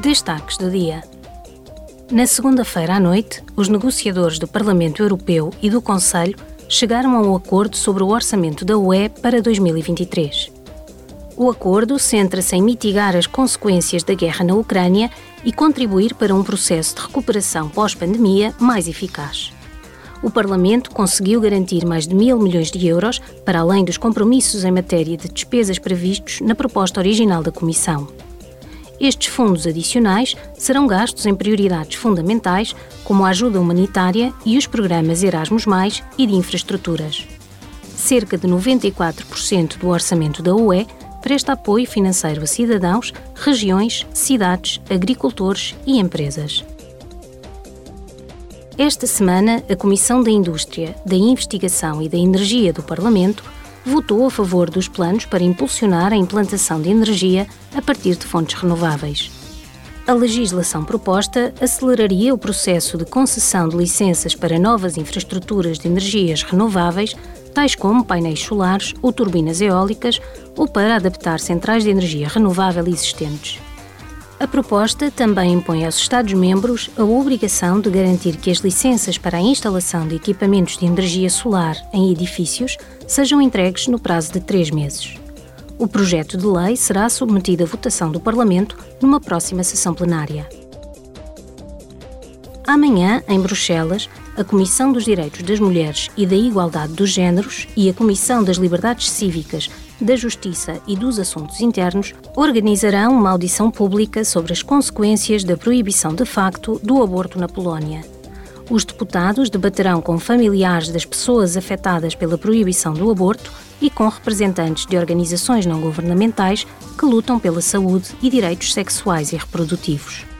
Destaques do dia. Na segunda-feira à noite, os negociadores do Parlamento Europeu e do Conselho chegaram a um acordo sobre o orçamento da UE para 2023. O acordo centra-se em mitigar as consequências da guerra na Ucrânia e contribuir para um processo de recuperação pós-pandemia mais eficaz. O Parlamento conseguiu garantir mais de mil milhões de euros, para além dos compromissos em matéria de despesas previstos na proposta original da Comissão. Estes fundos adicionais serão gastos em prioridades fundamentais, como a ajuda humanitária e os programas Erasmus, e de infraestruturas. Cerca de 94% do orçamento da UE presta apoio financeiro a cidadãos, regiões, cidades, agricultores e empresas. Esta semana, a Comissão da Indústria, da Investigação e da Energia do Parlamento votou a favor dos planos para impulsionar a implantação de energia a partir de fontes renováveis. A legislação proposta aceleraria o processo de concessão de licenças para novas infraestruturas de energias renováveis, tais como painéis solares ou turbinas eólicas, ou para adaptar centrais de energia renovável existentes. A proposta também impõe aos Estados-membros a obrigação de garantir que as licenças para a instalação de equipamentos de energia solar em edifícios sejam entregues no prazo de três meses. O projeto de lei será submetido à votação do Parlamento numa próxima sessão plenária. Amanhã, em Bruxelas, a Comissão dos Direitos das Mulheres e da Igualdade dos Gêneros e a Comissão das Liberdades Cívicas, da Justiça e dos Assuntos Internos organizarão uma audição pública sobre as consequências da proibição de facto do aborto na Polónia. Os deputados debaterão com familiares das pessoas afetadas pela proibição do aborto e com representantes de organizações não governamentais que lutam pela saúde e direitos sexuais e reprodutivos.